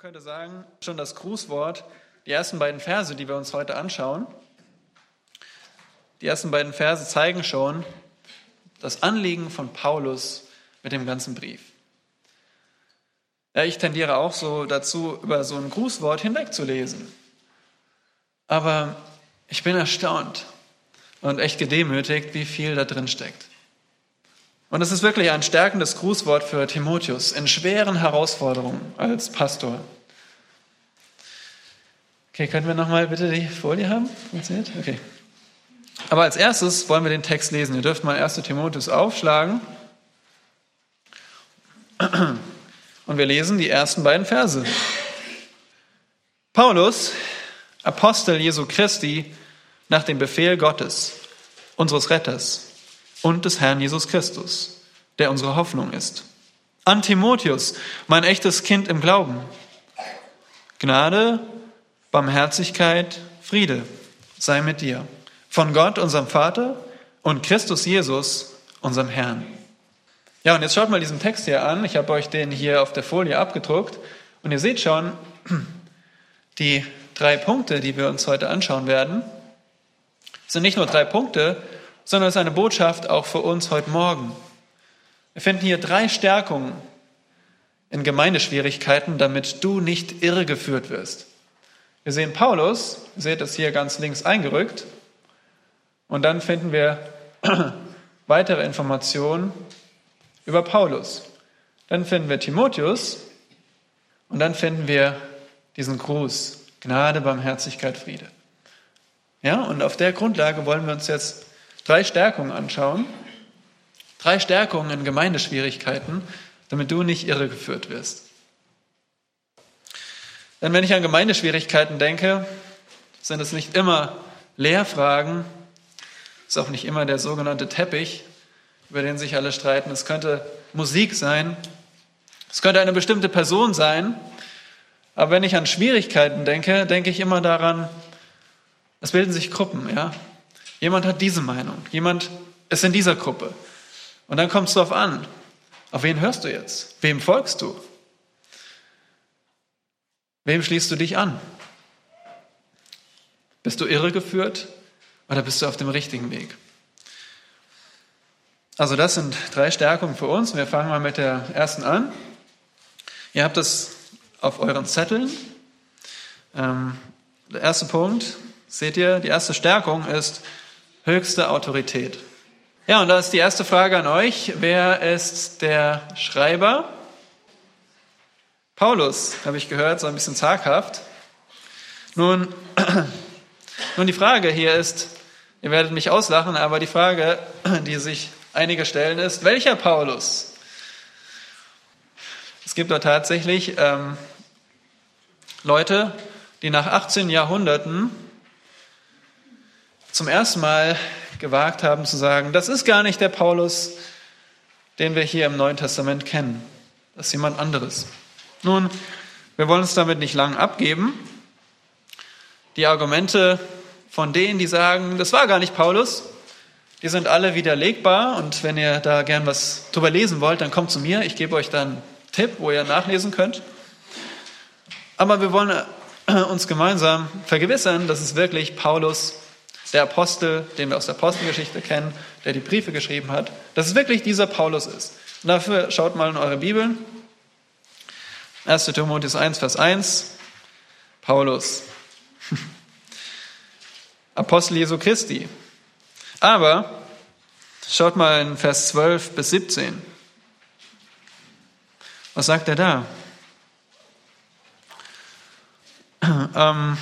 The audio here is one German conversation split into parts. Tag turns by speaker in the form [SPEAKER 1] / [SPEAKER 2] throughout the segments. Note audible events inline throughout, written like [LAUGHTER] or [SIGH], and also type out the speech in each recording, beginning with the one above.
[SPEAKER 1] könnte sagen, schon das Grußwort, die ersten beiden Verse, die wir uns heute anschauen, die ersten beiden Verse zeigen schon das Anliegen von Paulus mit dem ganzen Brief. Ja, ich tendiere auch so dazu, über so ein Grußwort hinwegzulesen. Aber ich bin erstaunt und echt gedemütigt, wie viel da drin steckt. Und es ist wirklich ein stärkendes Grußwort für Timotheus in schweren Herausforderungen als Pastor. Okay, können wir nochmal bitte die Folie haben? Funktioniert? Okay. Aber als erstes wollen wir den Text lesen. Ihr dürft mal 1. Timotheus aufschlagen. Und wir lesen die ersten beiden Verse. Paulus, Apostel Jesu Christi, nach dem Befehl Gottes, unseres Retters und des Herrn Jesus Christus, der unsere Hoffnung ist. An Timotheus, mein echtes Kind im Glauben. Gnade, Barmherzigkeit, Friede sei mit dir. Von Gott, unserem Vater und Christus Jesus, unserem Herrn. Ja, und jetzt schaut mal diesen Text hier an. Ich habe euch den hier auf der Folie abgedruckt. Und ihr seht schon, [CLEARS THROAT] die drei Punkte, die wir uns heute anschauen werden, sind nicht nur drei Punkte, sondern es ist eine Botschaft auch für uns heute Morgen. Wir finden hier drei Stärkungen in Gemeindeschwierigkeiten, damit du nicht irregeführt wirst. Wir sehen Paulus, ihr seht das hier ganz links eingerückt, und dann finden wir [CLEARS THROAT] weitere Informationen über Paulus. Dann finden wir Timotheus und dann finden wir diesen Gruß, Gnade, Barmherzigkeit, Friede. Ja, und auf der Grundlage wollen wir uns jetzt drei Stärkungen anschauen. Drei Stärkungen in Gemeindeschwierigkeiten, damit du nicht irregeführt wirst. Denn wenn ich an Gemeindeschwierigkeiten denke, sind es nicht immer Lehrfragen, ist auch nicht immer der sogenannte Teppich, über den sich alle streiten. Es könnte Musik sein, es könnte eine bestimmte Person sein. Aber wenn ich an Schwierigkeiten denke, denke ich immer daran, es bilden sich Gruppen, ja. Jemand hat diese Meinung, jemand ist in dieser Gruppe. Und dann kommt es darauf an, auf wen hörst du jetzt? Wem folgst du? Wem schließt du dich an? Bist du irregeführt oder bist du auf dem richtigen Weg? Also das sind drei Stärkungen für uns. Wir fangen mal mit der ersten an. Ihr habt das auf euren Zetteln. Ähm, der erste Punkt, seht ihr, die erste Stärkung ist höchste Autorität. Ja, und da ist die erste Frage an euch. Wer ist der Schreiber? Paulus, habe ich gehört, so ein bisschen zaghaft. Nun, [CLEARS THROAT] nun, die Frage hier ist, ihr werdet mich auslachen, aber die Frage, [CLEARS THROAT] die sich einige stellen, ist, welcher Paulus? Es gibt dort tatsächlich ähm, Leute, die nach 18 Jahrhunderten zum ersten Mal gewagt haben zu sagen, das ist gar nicht der Paulus, den wir hier im Neuen Testament kennen. Das ist jemand anderes. Nun, wir wollen uns damit nicht lang abgeben. Die Argumente von denen, die sagen, das war gar nicht Paulus, die sind alle widerlegbar. Und wenn ihr da gern was drüber lesen wollt, dann kommt zu mir. Ich gebe euch dann einen Tipp, wo ihr nachlesen könnt. Aber wir wollen uns gemeinsam vergewissern, dass es wirklich Paulus der Apostel, den wir aus der Apostelgeschichte kennen, der die Briefe geschrieben hat, dass es wirklich dieser Paulus ist. Und dafür schaut mal in eure Bibeln. 1. Timotheus 1, Vers 1. Paulus. [LAUGHS] Apostel Jesu Christi. Aber schaut mal in Vers 12 bis 17. Was sagt er da? [CLEARS THROAT] Ähm,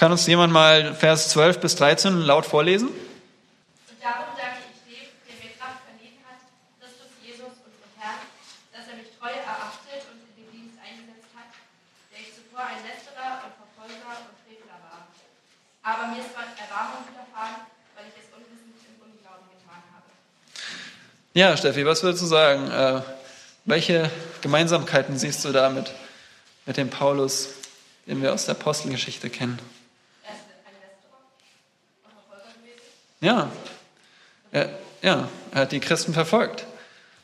[SPEAKER 1] kann uns jemand mal Vers 12 bis 13 laut vorlesen?
[SPEAKER 2] Und darum danke ich dem, der mir Kraft verliehen hat, Christus Jesus, unseren Herrn, dass er mich treu erachtet und in den Dienst eingesetzt hat, der ich zuvor ein Lästerer und Verfolger und Frevler war. Aber mir ist Erbarmung widerfahren, weil ich es unwissend im Unglauben getan habe.
[SPEAKER 1] Ja, Steffi, was würdest du sagen? Äh, welche Gemeinsamkeiten siehst du damit mit dem Paulus, den wir aus der Apostelgeschichte kennen? Ja, er, ja, er hat die Christen verfolgt.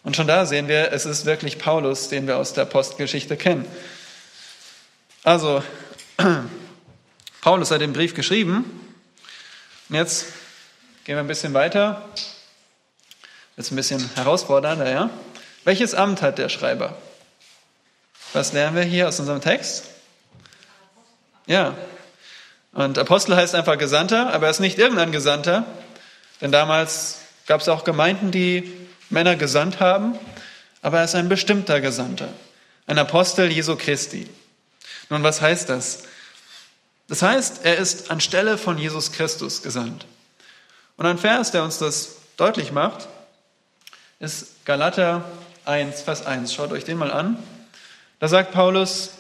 [SPEAKER 1] Und schon da sehen wir, es ist wirklich Paulus, den wir aus der Apostelgeschichte kennen. Also, [CLEARS THROAT] Paulus hat den Brief geschrieben. Und jetzt gehen wir ein bisschen weiter. Jetzt ein bisschen herausfordernder, ja? Welches Amt hat der Schreiber? Was lernen wir hier aus unserem Text? Ja. Und Apostel heißt einfach Gesandter, aber er ist nicht irgendein Gesandter, denn damals gab es auch Gemeinden, die Männer gesandt haben, aber er ist ein bestimmter Gesandter, ein Apostel Jesu Christi. Nun, was heißt das? Das heißt, er ist anstelle von Jesus Christus gesandt. Und ein Vers, der uns das deutlich macht, ist Galater 1, Vers 1. Schaut euch den mal an. Da sagt Paulus,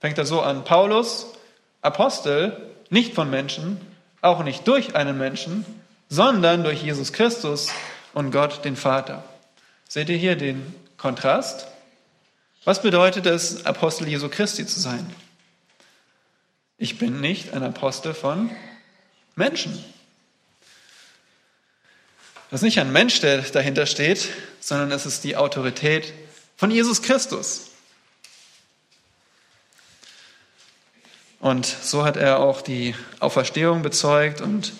[SPEAKER 1] fängt er so an, Paulus, Apostel, nicht von Menschen, auch nicht durch einen Menschen, sondern durch Jesus Christus und Gott den Vater. Seht ihr hier den Kontrast? Was bedeutet es, Apostel Jesu Christi zu sein? Ich bin nicht ein Apostel von Menschen. Das ist nicht ein Mensch, der dahinter steht, sondern es ist die Autorität von Jesus Christus. Und so hat er auch die Auferstehung bezeugt und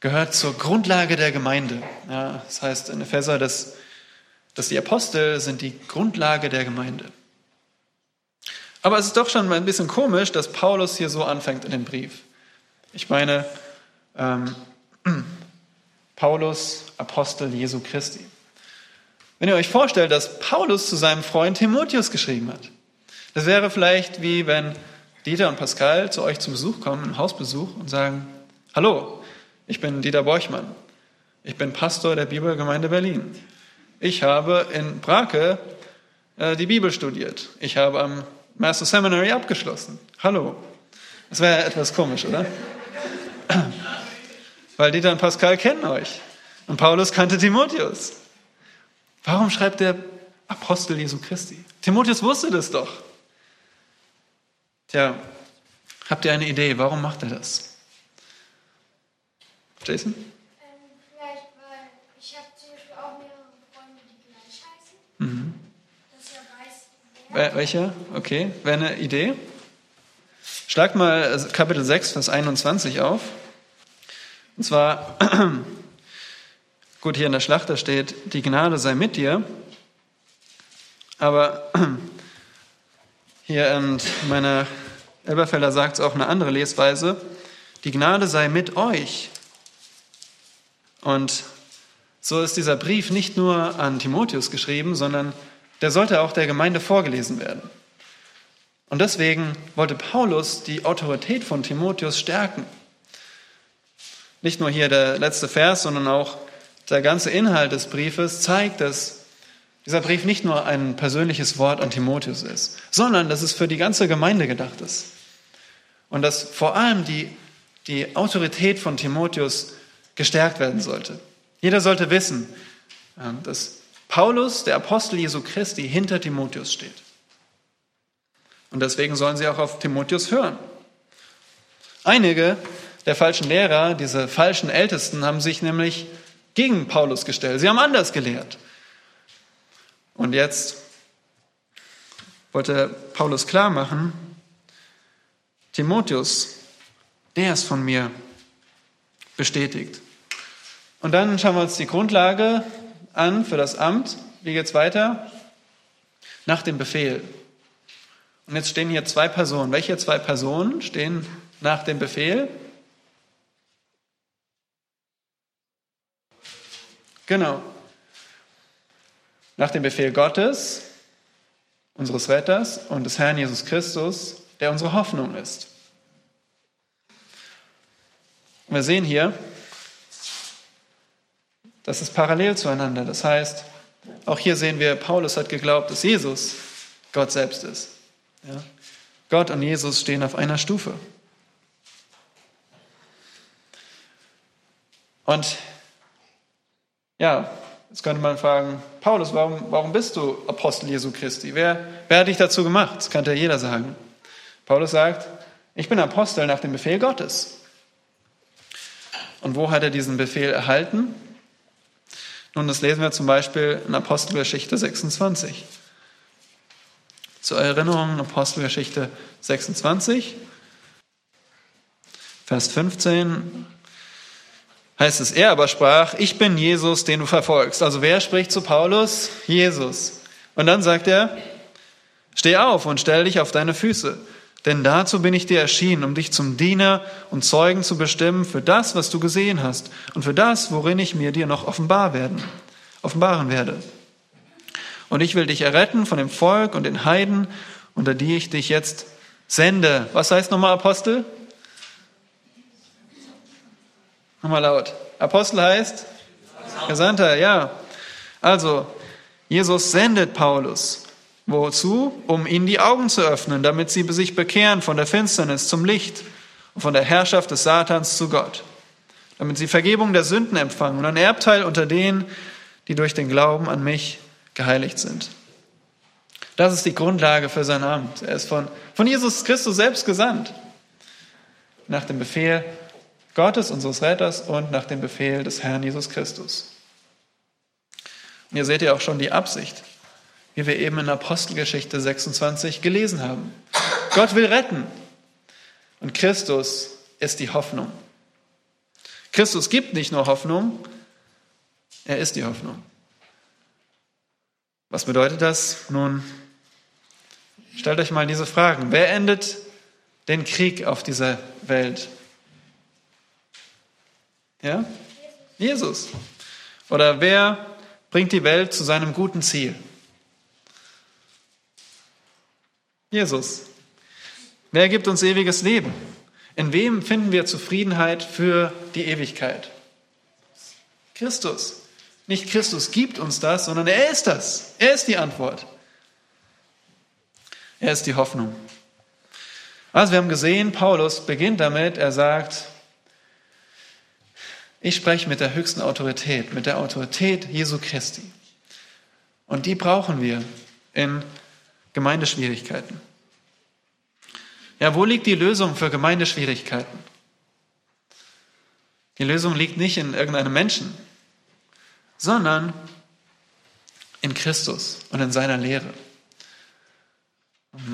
[SPEAKER 1] gehört zur Grundlage der Gemeinde. Ja, das heißt in Epheser, dass, dass die Apostel sind die Grundlage der Gemeinde. Aber es ist doch schon ein bisschen komisch, dass Paulus hier so anfängt in dem Brief. Ich meine, ähm, [CLEARS THROAT] Paulus, Apostel Jesu Christi. Wenn ihr euch vorstellt, dass Paulus zu seinem Freund Timotheus geschrieben hat, das wäre vielleicht wie wenn Dieter und Pascal zu euch zum Besuch kommen, im Hausbesuch und sagen, hallo, ich bin Dieter Borchmann. Ich bin Pastor der Bibelgemeinde Berlin. Ich habe in Brake äh, die Bibel studiert. Ich habe am Master Seminary abgeschlossen. Hallo. Das wäre etwas komisch, oder? [CLEARS THROAT] Weil Dieter und Pascal kennen euch. Und Paulus kannte Timotheus. Warum schreibt der Apostel Jesu Christi? Timotheus wusste das doch. Tja, habt ihr eine Idee, warum macht er das? Jason? Ähm,
[SPEAKER 3] vielleicht, weil ich habe zum Beispiel auch mehrere Freunde, die gleich heißen. Mhm. Dass er weiß, wer.
[SPEAKER 1] Welcher? Okay, wäre eine Idee? Schlag mal Kapitel 6, Vers 21 auf. Und zwar, [CLEARS THROAT] gut, hier in der Schlachter steht, die Gnade sei mit dir. Aber [CLEARS THROAT] hier in meiner Elberfelder sagt es auch eine andere Lesweise, die Gnade sei mit euch. Und so ist dieser Brief nicht nur an Timotheus geschrieben, sondern der sollte auch der Gemeinde vorgelesen werden. Und deswegen wollte Paulus die Autorität von Timotheus stärken. Nicht nur hier der letzte Vers, sondern auch der ganze Inhalt des Briefes zeigt, dass dieser Brief nicht nur ein persönliches Wort an Timotheus ist, sondern dass es für die ganze Gemeinde gedacht ist. Und dass vor allem die, die Autorität von Timotheus gestärkt werden sollte. Jeder sollte wissen, ähm, dass Paulus, der Apostel Jesu Christi, hinter Timotheus steht. Und deswegen sollen sie auch auf Timotheus hören. Einige der falschen Lehrer, diese falschen Ältesten, haben sich nämlich gegen Paulus gestellt. Sie haben anders gelehrt. Und jetzt wollte Paulus klar machen, Timotheus, der ist von mir bestätigt. Und dann schauen wir uns die Grundlage an für das Amt. Wie geht es weiter? Nach dem Befehl. Und jetzt stehen hier zwei Personen. Welche zwei Personen stehen nach dem Befehl? Genau nach dem Befehl Gottes, unseres Retters und des Herrn Jesus Christus, der unsere Hoffnung ist. Und wir sehen hier, das ist parallel zueinander. Das heißt, auch hier sehen wir, Paulus hat geglaubt, dass Jesus Gott selbst ist. Ja? Gott und Jesus stehen auf einer Stufe. Und ja, Jetzt könnte man fragen, Paulus, warum, warum bist du Apostel Jesu Christi? Wer, wer hat dich dazu gemacht? Das könnte ja jeder sagen. Paulus sagt, ich bin Apostel nach dem Befehl Gottes. Und wo hat er diesen Befehl erhalten? Nun, das lesen wir zum Beispiel in Apostelgeschichte 26. Zur Erinnerung Apostelgeschichte 26, Vers 15 heißt es, er aber sprach, ich bin Jesus, den du verfolgst. Also wer spricht zu Paulus? Jesus. Und dann sagt er, steh auf und stell dich auf deine Füße. Denn dazu bin ich dir erschienen, um dich zum Diener und Zeugen zu bestimmen für das, was du gesehen hast und für das, worin ich mir dir noch offenbar werden, offenbaren werde. Und ich will dich erretten von dem Volk und den Heiden, unter die ich dich jetzt sende. Was heißt nochmal Apostel? Nochmal laut. Apostel heißt? Gesandter, ja. Also, Jesus sendet Paulus. Wozu? Um ihnen die Augen zu öffnen, damit sie sich bekehren von der Finsternis zum Licht und von der Herrschaft des Satans zu Gott. Damit sie Vergebung der Sünden empfangen und ein Erbteil unter denen, die durch den Glauben an mich geheiligt sind. Das ist die Grundlage für sein Amt. Er ist von, von Jesus Christus selbst gesandt. Nach dem Befehl Gottes, unseres Retters und nach dem Befehl des Herrn Jesus Christus. Und hier seht ihr auch schon die Absicht, wie wir eben in Apostelgeschichte 26 gelesen haben. Gott will retten und Christus ist die Hoffnung. Christus gibt nicht nur Hoffnung, er ist die Hoffnung. Was bedeutet das? Nun, stellt euch mal diese Fragen. Wer endet den Krieg auf dieser Welt? Ja? Jesus. Oder wer bringt die Welt zu seinem guten Ziel? Jesus. Wer gibt uns ewiges Leben? In wem finden wir Zufriedenheit für die Ewigkeit? Christus. Nicht Christus gibt uns das, sondern er ist das. Er ist die Antwort. Er ist die Hoffnung. Also wir haben gesehen, Paulus beginnt damit, er sagt, ich spreche mit der höchsten Autorität, mit der Autorität Jesu Christi. Und die brauchen wir in Gemeindeschwierigkeiten. Ja, wo liegt die Lösung für Gemeindeschwierigkeiten? Die Lösung liegt nicht in irgendeinem Menschen, sondern in Christus und in seiner Lehre.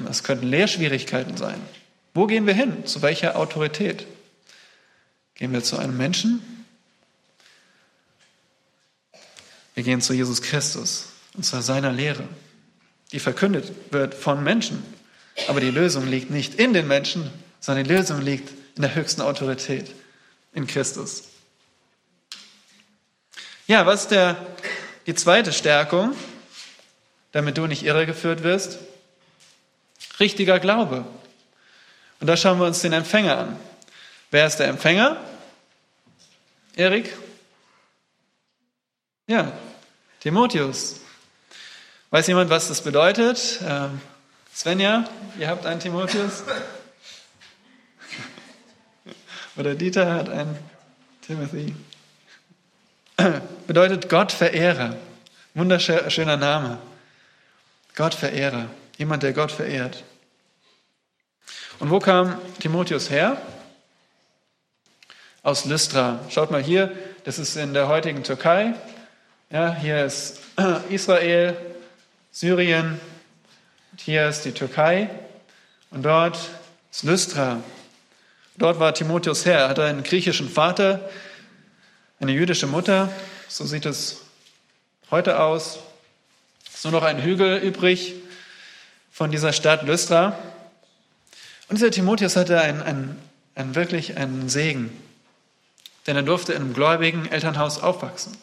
[SPEAKER 1] Es könnten Lehrschwierigkeiten sein. Wo gehen wir hin? Zu welcher Autorität? Gehen wir zu einem Menschen Wir gehen zu Jesus Christus und zu seiner Lehre, die verkündet wird von Menschen. Aber die Lösung liegt nicht in den Menschen, sondern die Lösung liegt in der höchsten Autorität, in Christus. Ja, was ist der, die zweite Stärkung, damit du nicht irregeführt wirst? Richtiger Glaube. Und da schauen wir uns den Empfänger an. Wer ist der Empfänger? Erik? Ja, Timotheus. Weiß jemand, was das bedeutet? Ähm, Svenja, ihr habt einen Timotheus? Oder Dieter hat einen Timothy. Bedeutet Gottverehrer. Wunderschöner Name. Gottverehrer. Jemand, der Gott verehrt. Und wo kam Timotheus her? Aus Lystra. Schaut mal hier, das ist in der heutigen Türkei. Ja, hier ist [CLEARS THROAT] Israel, Syrien, hier ist die Türkei und dort ist Lystra. Dort war Timotheus her. Er hatte einen griechischen Vater, eine jüdische Mutter. So sieht es heute aus. Es ist nur noch ein Hügel übrig von dieser Stadt Lystra. Und dieser Timotheus hatte einen, einen, einen wirklich einen Segen, denn er durfte in einem gläubigen Elternhaus aufwachsen.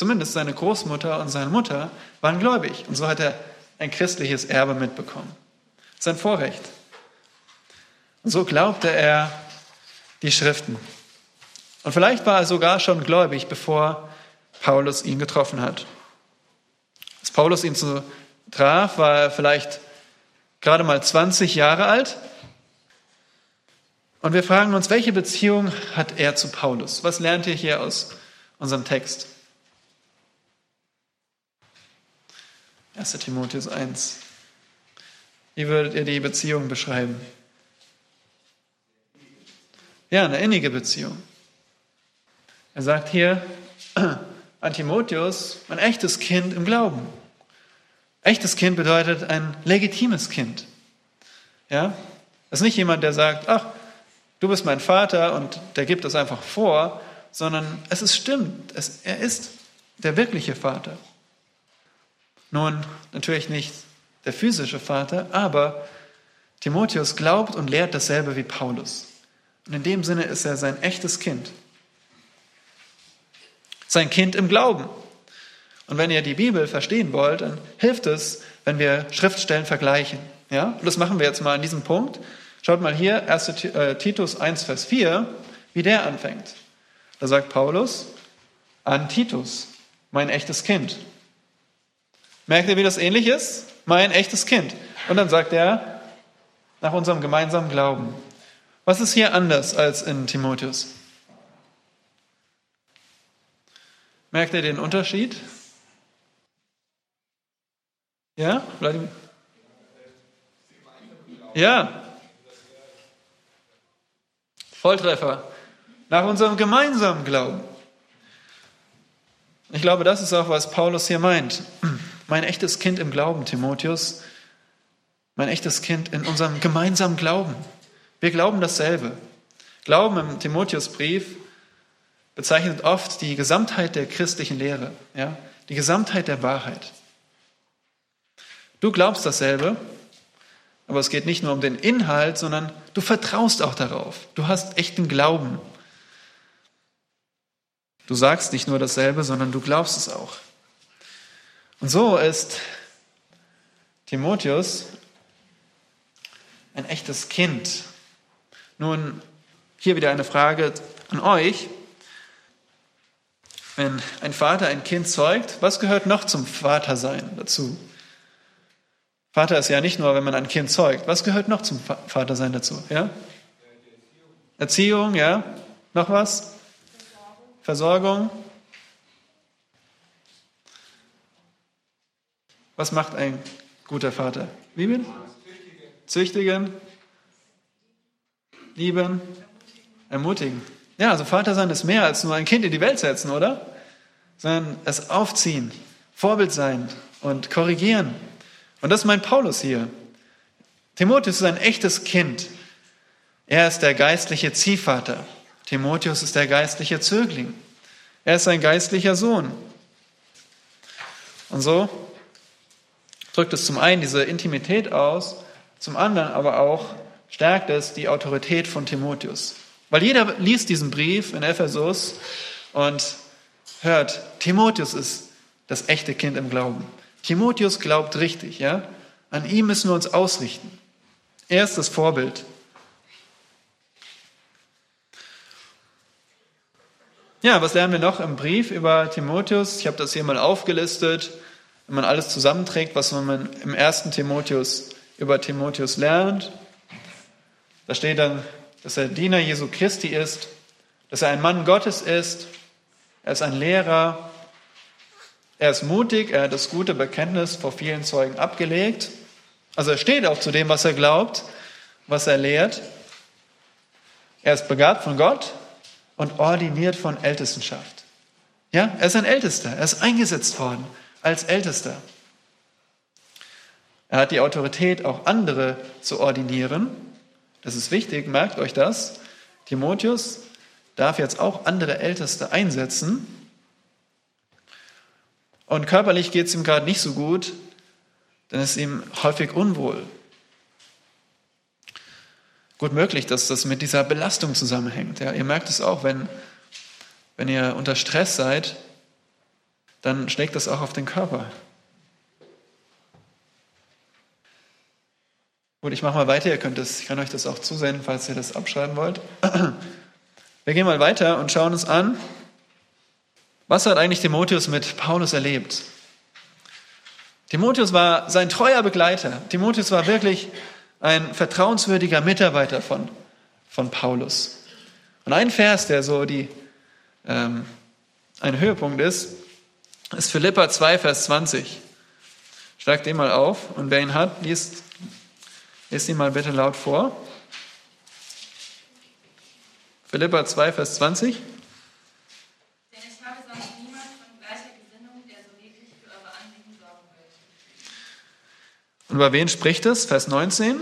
[SPEAKER 1] Zumindest seine Großmutter und seine Mutter waren gläubig. Und so hat er ein christliches Erbe mitbekommen. Sein Vorrecht. Und so glaubte er die Schriften. Und vielleicht war er sogar schon gläubig, bevor Paulus ihn getroffen hat. Als Paulus ihn zu traf, war er vielleicht gerade mal 20 Jahre alt. Und wir fragen uns, welche Beziehung hat er zu Paulus? Was lernt ihr hier aus unserem Text? 1. Timotheus 1. Wie würdet ihr die Beziehung beschreiben? Ja, eine innige Beziehung. Er sagt hier [CLEARS THROAT] an Timotheus, ein echtes Kind im Glauben. Echtes Kind bedeutet ein legitimes Kind. Ja? Das ist nicht jemand, der sagt, ach, du bist mein Vater und der gibt das einfach vor, sondern es ist stimmt. Es, er ist der wirkliche Vater. Nun, natürlich nicht der physische Vater, aber Timotheus glaubt und lehrt dasselbe wie Paulus. Und in dem Sinne ist er sein echtes Kind. Sein Kind im Glauben. Und wenn ihr die Bibel verstehen wollt, dann hilft es, wenn wir Schriftstellen vergleichen. Ja? Und das machen wir jetzt mal an diesem Punkt. Schaut mal hier, 1. Äh, Titus 1, Vers 4, wie der anfängt. Da sagt Paulus, an Titus, mein echtes Kind. Merkt ihr, wie das ähnlich ist? Mein echtes Kind. Und dann sagt er, nach unserem gemeinsamen Glauben. Was ist hier anders als in Timotheus? Merkt ihr den Unterschied? Ja? Ja. Volltreffer. Nach unserem gemeinsamen Glauben. Ich glaube, das ist auch, was Paulus hier meint. Mein echtes Kind im Glauben, Timotheus. Mein echtes Kind in unserem gemeinsamen Glauben. Wir glauben dasselbe. Glauben im Timotheusbrief bezeichnet oft die Gesamtheit der christlichen Lehre, ja? die Gesamtheit der Wahrheit. Du glaubst dasselbe, aber es geht nicht nur um den Inhalt, sondern du vertraust auch darauf. Du hast echten Glauben. Du sagst nicht nur dasselbe, sondern du glaubst es auch. Und so ist Timotheus ein echtes Kind. Nun, hier wieder eine Frage an euch. Wenn ein Vater ein Kind zeugt, was gehört noch zum Vatersein dazu? Vater ist ja nicht nur, wenn man ein Kind zeugt. Was gehört noch zum Vatersein dazu? Ja? Erziehung, ja? Noch was? Versorgung. Was macht ein guter Vater? Lieben? Züchtigen? Lieben? Ermutigen. Ja, also Vater sein ist mehr als nur ein Kind in die Welt setzen, oder? Sondern es aufziehen, Vorbild sein und korrigieren. Und das meint Paulus hier. Timotheus ist ein echtes Kind. Er ist der geistliche Ziehvater. Timotheus ist der geistliche Zögling. Er ist ein geistlicher Sohn. Und so drückt es zum einen diese Intimität aus, zum anderen aber auch stärkt es die Autorität von Timotheus. Weil jeder liest diesen Brief in Ephesus und hört, Timotheus ist das echte Kind im Glauben. Timotheus glaubt richtig, ja? An ihm müssen wir uns ausrichten. Er ist das Vorbild. Ja, was lernen wir noch im Brief über Timotheus? Ich habe das hier mal aufgelistet. Wenn man alles zusammenträgt, was man im ersten Timotheus über Timotheus lernt, da steht dann, dass er Diener Jesu Christi ist, dass er ein Mann Gottes ist, er ist ein Lehrer, er ist mutig, er hat das gute Bekenntnis vor vielen Zeugen abgelegt. Also er steht auch zu dem, was er glaubt, was er lehrt. Er ist begabt von Gott und ordiniert von Ältestenschaft. Ja, er ist ein Ältester, er ist eingesetzt worden als Ältester. Er hat die Autorität, auch andere zu ordinieren. Das ist wichtig, merkt euch das. Timotheus darf jetzt auch andere Älteste einsetzen, und körperlich geht es ihm gerade nicht so gut, dann ist ihm häufig unwohl. Gut möglich, dass das mit dieser Belastung zusammenhängt. Ja, ihr merkt es auch, wenn, wenn ihr unter Stress seid, dann schlägt das auch auf den Körper. Gut, ich mache mal weiter. Ihr könnt das, ich kann euch das auch zusenden, falls ihr das abschreiben wollt. [CLEARS THROAT] Wir gehen mal weiter und schauen uns an, was hat eigentlich Timotheus mit Paulus erlebt? Timotheus war sein treuer Begleiter. Timotheus war wirklich ein vertrauenswürdiger Mitarbeiter von, von Paulus. Und ein Vers, der so die, ähm, ein Höhepunkt ist, ist Philippa 2, Vers 20. Schlag den mal auf und wer ihn hat, liest, liest ihn mal bitte laut vor. Philippa 2, Vers 20. Und über wen spricht es? Vers 19.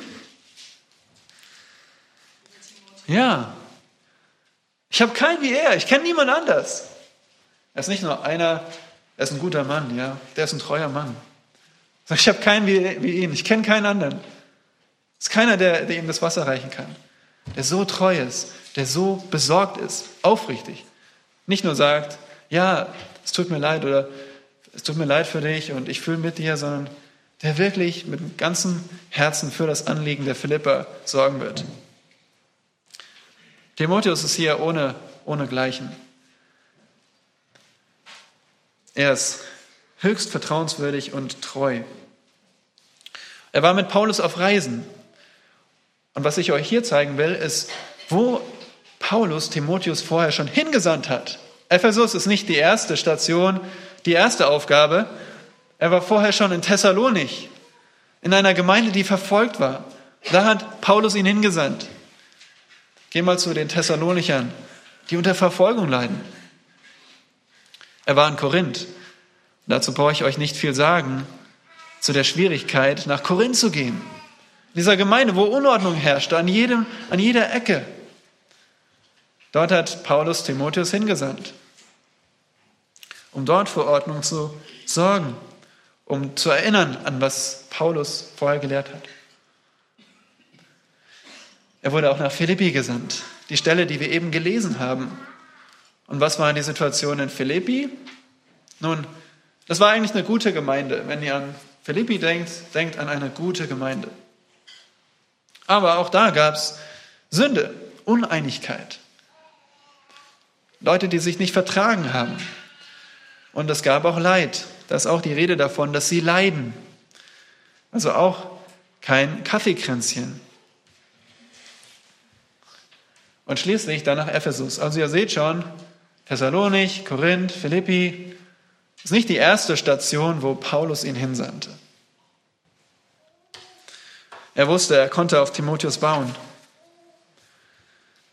[SPEAKER 1] Ja. Ich habe keinen wie er. Ich kenne niemand anders. Er ist nicht nur einer, er ist ein guter Mann, ja. Der ist ein treuer Mann. Ich habe keinen wie, wie ihn. Ich kenne keinen anderen. Es ist keiner, der, der ihm das Wasser reichen kann. Der so treu ist, der so besorgt ist, aufrichtig. Nicht nur sagt, ja, es tut mir leid oder es tut mir leid für dich und ich fühle mit dir, sondern der wirklich mit ganzem Herzen für das Anliegen der Philippa sorgen wird. Timotheus ist hier ohne, ohne Gleichen. Er ist höchst vertrauenswürdig und treu. Er war mit Paulus auf Reisen. Und was ich euch hier zeigen will, ist, wo Paulus Timotheus vorher schon hingesandt hat. Ephesus ist nicht die erste Station, die erste Aufgabe. Er war vorher schon in Thessalonich, in einer Gemeinde, die verfolgt war. Da hat Paulus ihn hingesandt. Geh mal zu den Thessalonichern, die unter Verfolgung leiden. Er war in Korinth. Dazu brauche ich euch nicht viel sagen, zu der Schwierigkeit, nach Korinth zu gehen. In dieser Gemeinde, wo Unordnung herrschte, an, jedem, an jeder Ecke. Dort hat Paulus Timotheus hingesandt, um dort für Ordnung zu sorgen, um zu erinnern an was Paulus vorher gelehrt hat. Er wurde auch nach Philippi gesandt, die Stelle, die wir eben gelesen haben. Und was war die Situation in Philippi? Nun, das war eigentlich eine gute Gemeinde. Wenn ihr an Philippi denkt, denkt an eine gute Gemeinde. Aber auch da gab es Sünde, Uneinigkeit. Leute, die sich nicht vertragen haben. Und es gab auch Leid. Da ist auch die Rede davon, dass sie leiden. Also auch kein Kaffeekränzchen. Und schließlich dann nach Ephesus. Also ihr seht schon, Thessalonich, Korinth, Philippi, ist nicht die erste Station, wo Paulus ihn hinsandte. Er wusste, er konnte auf Timotheus bauen.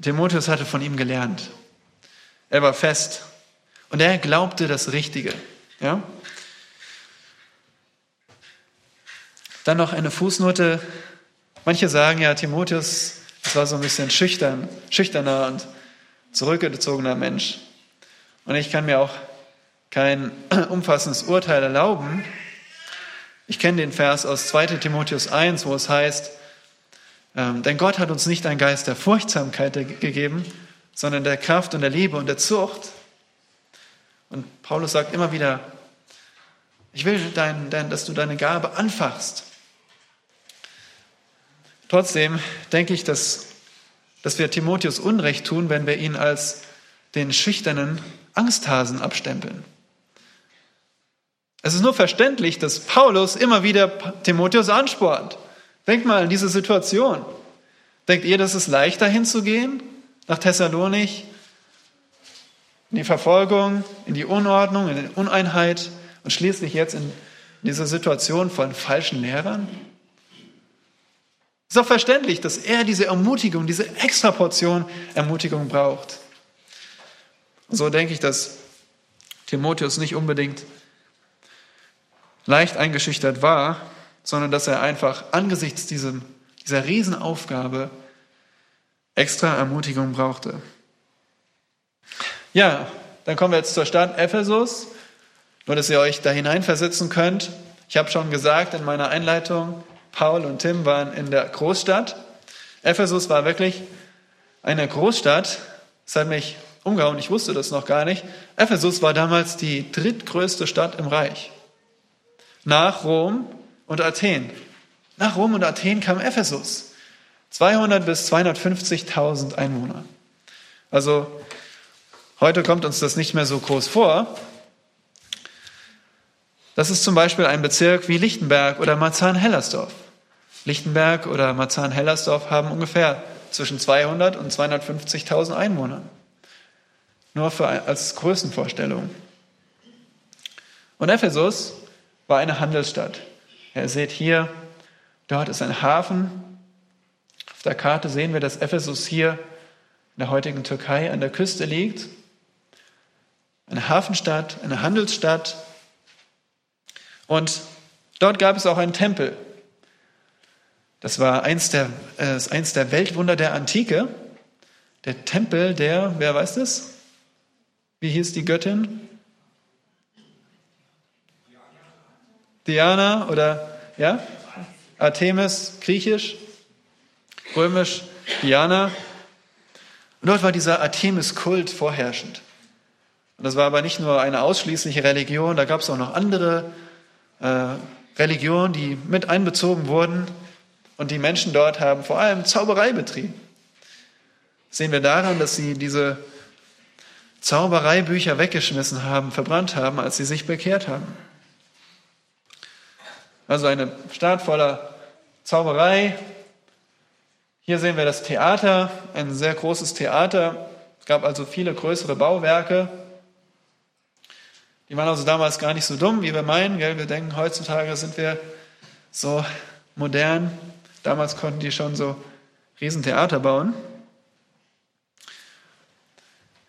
[SPEAKER 1] Timotheus hatte von ihm gelernt. Er war fest und er glaubte das Richtige. Ja? Dann noch eine Fußnote. Manche sagen ja, Timotheus, das war so ein bisschen schüchtern, schüchterner und zurückgezogener Mensch. Und ich kann mir auch kein [CLEARS THROAT] umfassendes Urteil erlauben. Ich kenne den Vers aus 2 Timotheus 1, wo es heißt, ähm, denn Gott hat uns nicht einen Geist der Furchtsamkeit gegeben, sondern der Kraft und der Liebe und der Zucht. Und Paulus sagt immer wieder, ich will, dein, dein, dass du deine Gabe anfachst. Trotzdem denke ich, dass, dass wir Timotheus Unrecht tun, wenn wir ihn als den schüchternen Angsthasen abstempeln. Es ist nur verständlich, dass Paulus immer wieder Timotheus anspornt. Denkt mal an diese Situation. Denkt ihr, dass es leichter hinzugehen nach Thessalonich, in die Verfolgung, in die Unordnung, in die Uneinheit und schließlich jetzt in diese Situation von falschen Lehrern? Es ist auch verständlich, dass er diese Ermutigung, diese Extraportion Ermutigung braucht. So denke ich, dass Timotheus nicht unbedingt leicht eingeschüchtert war, sondern dass er einfach angesichts diesem, dieser Riesenaufgabe extra Ermutigung brauchte. Ja, dann kommen wir jetzt zur Stadt Ephesus, nur dass ihr euch da hineinversetzen könnt. Ich habe schon gesagt in meiner Einleitung, Paul und Tim waren in der Großstadt. Ephesus war wirklich eine Großstadt. Das hat mich umgehauen, ich wusste das noch gar nicht. Ephesus war damals die drittgrößte Stadt im Reich. Nach Rom und Athen. Nach Rom und Athen kam Ephesus. 200 bis 250.000 Einwohner. Also heute kommt uns das nicht mehr so groß vor. Das ist zum Beispiel ein Bezirk wie Lichtenberg oder Marzahn-Hellersdorf. Lichtenberg oder Marzahn-Hellersdorf haben ungefähr zwischen 200 und 250.000 Einwohner. Nur für, als Größenvorstellung. Und Ephesus war eine Handelsstadt. Ihr seht hier, dort ist ein Hafen, der Karte sehen wir, dass Ephesus hier in der heutigen Türkei an der Küste liegt. Eine Hafenstadt, eine Handelsstadt. Und dort gab es auch einen Tempel. Das war eins der, äh, eins der Weltwunder der Antike. Der Tempel der, wer weiß das? Wie hieß die Göttin? Diana oder ja? Artemis, griechisch, römisch, Diana. Und dort war dieser Artemis-Kult vorherrschend. Und das war aber nicht nur eine ausschließliche Religion, da gab es auch noch andere äh, Religionen, die mit einbezogen wurden. Und die Menschen dort haben vor allem Zauberei betrieben. Das sehen wir daran, dass sie diese Zaubereibücher weggeschmissen haben, verbrannt haben, als sie sich bekehrt haben. Also eine Stadt voller Zauberei. Hier sehen wir das Theater, ein sehr großes Theater. Es gab also viele größere Bauwerke. Die waren also damals gar nicht so dumm, wie wir meinen. Gell? Wir denken, heutzutage sind wir so modern. Damals konnten die schon so Riesentheater bauen.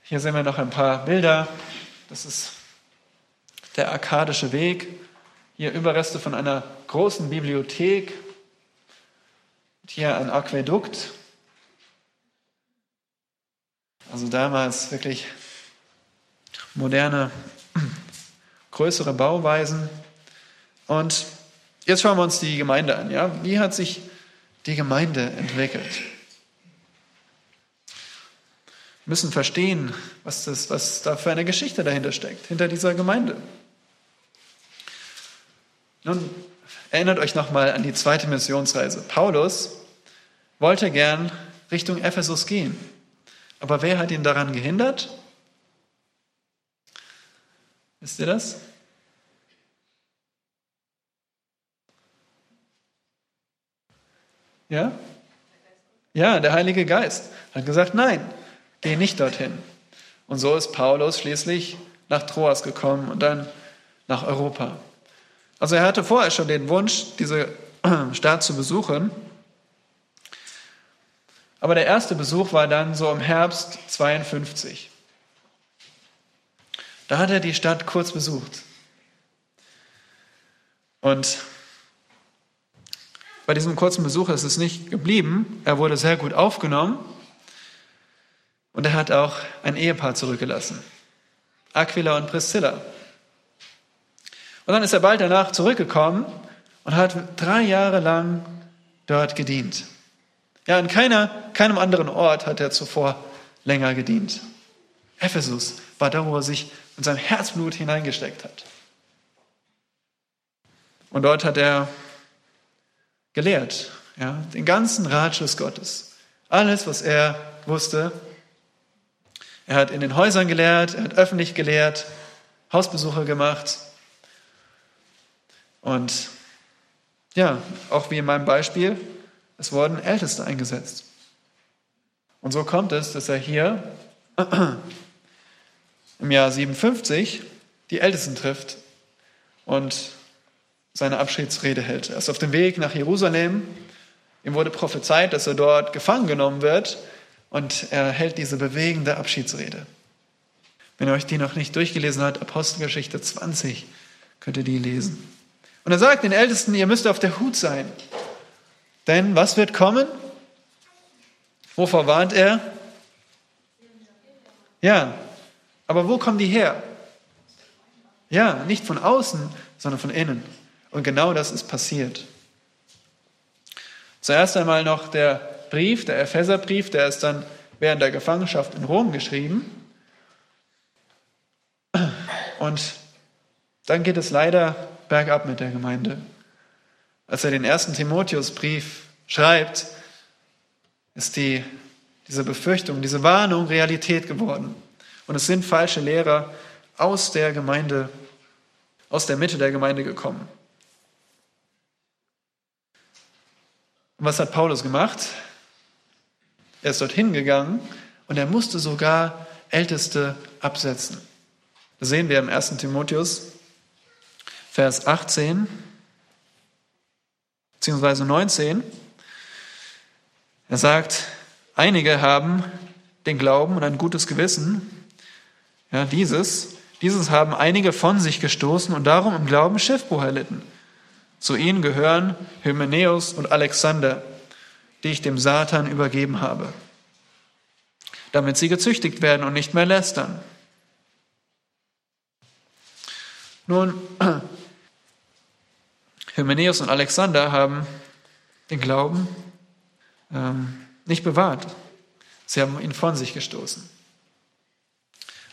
[SPEAKER 1] Hier sehen wir noch ein paar Bilder. Das ist der arkadische Weg. Hier Überreste von einer großen Bibliothek. Und hier ein Aquädukt. Also damals wirklich moderne größere Bauweisen. Und jetzt schauen wir uns die Gemeinde an. Ja? Wie hat sich die Gemeinde entwickelt? Müssen verstehen, was, das, was da für eine Geschichte dahinter steckt, hinter dieser Gemeinde. Nun, erinnert euch nochmal an die zweite Missionsreise. Paulus wollte gern Richtung Ephesus gehen. Aber wer hat ihn daran gehindert? Wisst ihr das? Ja? Ja, der Heilige Geist hat gesagt, nein, geh nicht dorthin. Und so ist Paulus schließlich nach Troas gekommen und dann nach Europa. Also er hatte vorher schon den Wunsch, diese [CLEARS THROAT] Stadt zu besuchen. Aber der erste Besuch war dann so im Herbst 52. Da hat er die Stadt kurz besucht. Und bei diesem kurzen Besuch ist es nicht geblieben. Er wurde sehr gut aufgenommen und er hat auch ein Ehepaar zurückgelassen. Aquila und Priscilla. Und dann ist er bald danach zurückgekommen und hat drei Jahre lang dort gedient. Ja, an keiner, keinem anderen Ort hat er zuvor länger gedient. Ephesus war da, wo er sich und sein Herzblut hineingesteckt hat. Und dort hat er gelehrt, ja, den ganzen Ratschluss Gottes. Alles, was er wusste. Er hat in den Häusern gelehrt, er hat öffentlich gelehrt, Hausbesuche gemacht. Und ja, auch wie in meinem Beispiel, es wurden Älteste eingesetzt. Und so kommt es, dass er hier [CLEARS THROAT] im Jahr 57 die Ältesten trifft und seine Abschiedsrede hält. Er ist auf dem Weg nach Jerusalem. Ihm wurde prophezeit, dass er dort gefangen genommen wird und er hält diese bewegende Abschiedsrede. Wenn ihr euch die noch nicht durchgelesen habt, Apostelgeschichte 20, könnt ihr die lesen. Und er sagt den Ältesten, ihr müsst auf der Hut sein. Denn was wird kommen? Wovor warnt er? Ja, aber wo kommen die her? Ja, nicht von außen, sondern von innen. Und genau das ist passiert. Zuerst einmal noch der Brief, der Epheserbrief, der ist dann während der Gefangenschaft in Rom geschrieben. Und dann geht es leider bergab mit der Gemeinde. Als er den ersten Timotheusbrief schreibt, ist die, diese Befürchtung, diese Warnung Realität geworden. Und es sind falsche Lehrer aus der Gemeinde, aus der Mitte der Gemeinde gekommen. Und was hat Paulus gemacht? Er ist dorthin gegangen und er musste sogar Älteste absetzen. Das sehen wir im 1. Timotheus, Vers 18 bzw. 19. Er sagt, einige haben den Glauben und ein gutes Gewissen, ja, dieses, dieses haben einige von sich gestoßen und darum im Glauben Schiffbruch erlitten. Zu ihnen gehören Hymenäus und Alexander, die ich dem Satan übergeben habe, damit sie gezüchtigt werden und nicht mehr lästern. Nun, [CLEARS THROAT] Hymenäus und Alexander haben den Glauben ähm, nicht bewahrt. Sie haben ihn von sich gestoßen.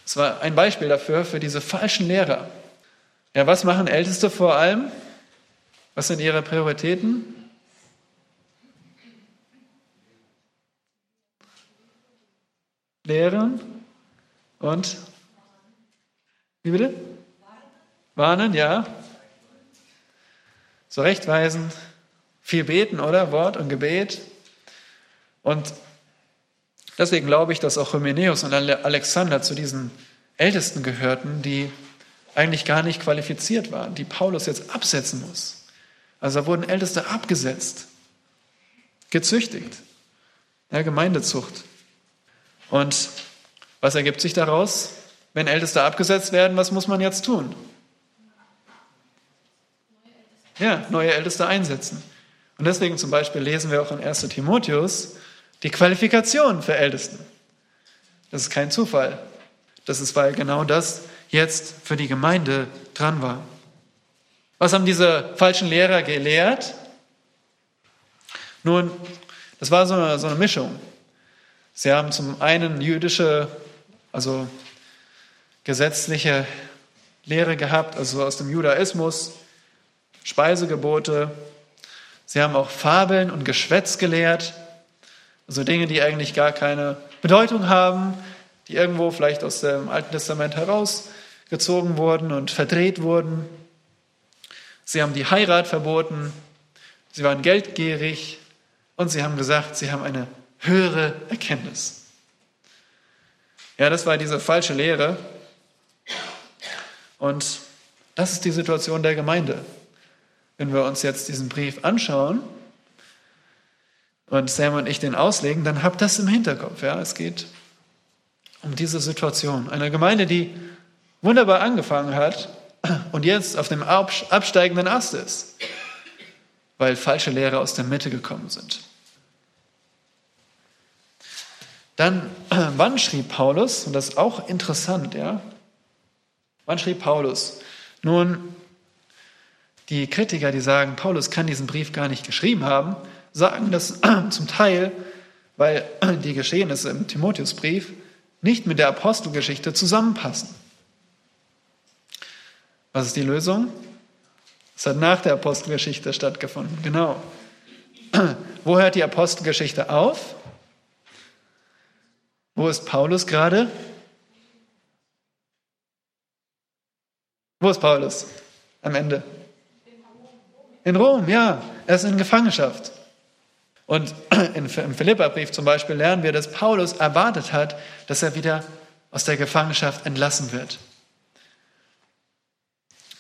[SPEAKER 1] Es war ein Beispiel dafür, für diese falschen Lehrer. Ja, was machen Älteste vor allem? Was sind ihre Prioritäten? Lehren und wie bitte? Warnen, ja. Zurechtweisen, viel beten, oder? Wort und Gebet. Und deswegen glaube ich, dass auch Hymenäus und Alexander zu diesen Ältesten gehörten, die eigentlich gar nicht qualifiziert waren, die Paulus jetzt absetzen muss. Also da wurden Älteste abgesetzt, gezüchtigt, ja, Gemeindezucht. Und was ergibt sich daraus? Wenn Älteste abgesetzt werden, was muss man jetzt tun? Ja, neue Älteste einsetzen. Und deswegen zum Beispiel lesen wir auch in 1 Timotheus die Qualifikation für Ältesten. Das ist kein Zufall. Das ist, weil genau das jetzt für die Gemeinde dran war. Was haben diese falschen Lehrer gelehrt? Nun, das war so eine, so eine Mischung. Sie haben zum einen jüdische, also gesetzliche Lehre gehabt, also aus dem Judaismus, Speisegebote. Sie haben auch Fabeln und Geschwätz gelehrt, also Dinge, die eigentlich gar keine Bedeutung haben, die irgendwo vielleicht aus dem Alten Testament herausgezogen wurden und verdreht wurden. Sie haben die Heirat verboten, sie waren geldgierig und sie haben gesagt, sie haben eine höhere Erkenntnis. Ja, das war diese falsche Lehre. Und das ist die Situation der Gemeinde. Wenn wir uns jetzt diesen Brief anschauen und Sam und ich den auslegen, dann habt das im Hinterkopf. Ja, es geht um diese Situation. Eine Gemeinde, die wunderbar angefangen hat und jetzt auf dem absteigenden Ast ist, weil falsche Lehrer aus der Mitte gekommen sind. Dann, [CLEARS THROAT] wann schrieb Paulus? Und das ist auch interessant, ja. Wann schrieb Paulus? Nun, die Kritiker, die sagen, Paulus kann diesen Brief gar nicht geschrieben haben, sagen das [CLEARS THROAT] zum Teil, weil [CLEARS THROAT] die Geschehnisse im Timotheusbrief nicht mit der Apostelgeschichte zusammenpassen. Was ist die Lösung? Es hat nach der Apostelgeschichte stattgefunden. Genau. Wo hört die Apostelgeschichte auf? Wo ist Paulus gerade? Wo ist Paulus am Ende? In Rom, ja. Er ist in Gefangenschaft. Und [CLEARS THROAT] im Philipperbrief zum Beispiel lernen wir, dass Paulus erwartet hat, dass er wieder aus der Gefangenschaft entlassen wird.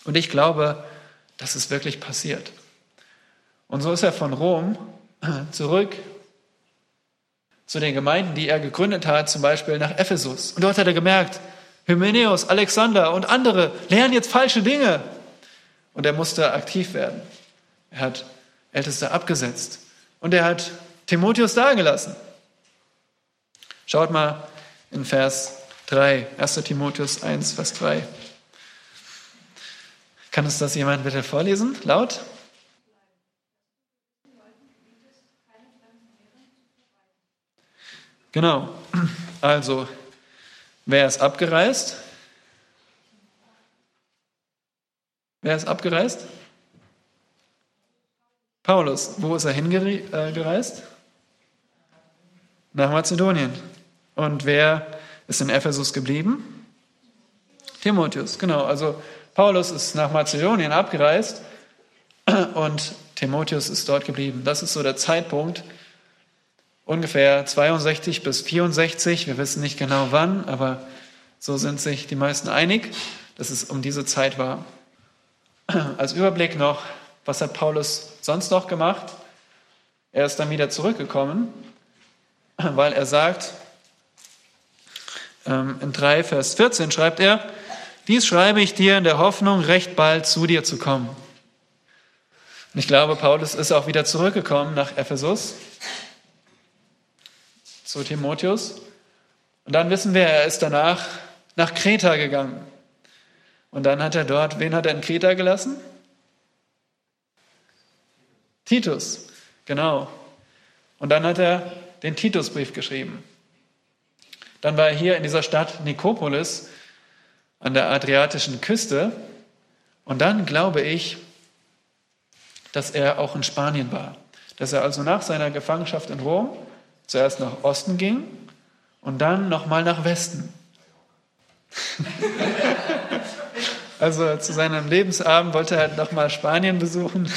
[SPEAKER 1] Und ich glaube, das ist wirklich passiert. Und so ist er von Rom [CLEARS THROAT] zurück zu den Gemeinden, die er gegründet hat, zum Beispiel nach Ephesus. Und dort hat er gemerkt, Hymenäus, Alexander und andere lernen jetzt falsche Dinge. Und er musste aktiv werden. Er hat Älteste abgesetzt. Und er hat Timotheus dagelassen. Schaut mal in Vers 3, 1. Timotheus 1, Vers 3. Kann uns das jemand bitte vorlesen, laut? Genau. Also, wer ist abgereist? Wer ist abgereist? Paulus. Wo ist er hingereist? Nach Mazedonien. Und wer ist in Ephesus geblieben? Timotheus, genau. Also Paulus ist nach Mazedonien abgereist und Timotheus ist dort geblieben. Das ist so der Zeitpunkt, ungefähr 62 bis 64. Wir wissen nicht genau wann, aber so sind sich die meisten einig, dass es um diese Zeit war. Als Überblick noch, was hat Paulus sonst noch gemacht? Er ist dann wieder zurückgekommen, weil er sagt, ähm, in 3 Vers 14 schreibt er, dies schreibe ich dir in der Hoffnung, recht bald zu dir zu kommen. Und ich glaube, Paulus ist auch wieder zurückgekommen nach Ephesus zu Timotheus. Und dann wissen wir, er ist danach nach Kreta gegangen. Und dann hat er dort, wen hat er in Kreta gelassen? Titus, genau. Und dann hat er den Titusbrief geschrieben. Dann war er hier in dieser Stadt Nikopolis an der adriatischen Küste. Und dann glaube ich, dass er auch in Spanien war. Dass er also nach seiner Gefangenschaft in Rom zuerst nach Osten ging und dann nochmal nach Westen. [LAUGHS] also zu seinem Lebensabend wollte er halt nochmal Spanien besuchen.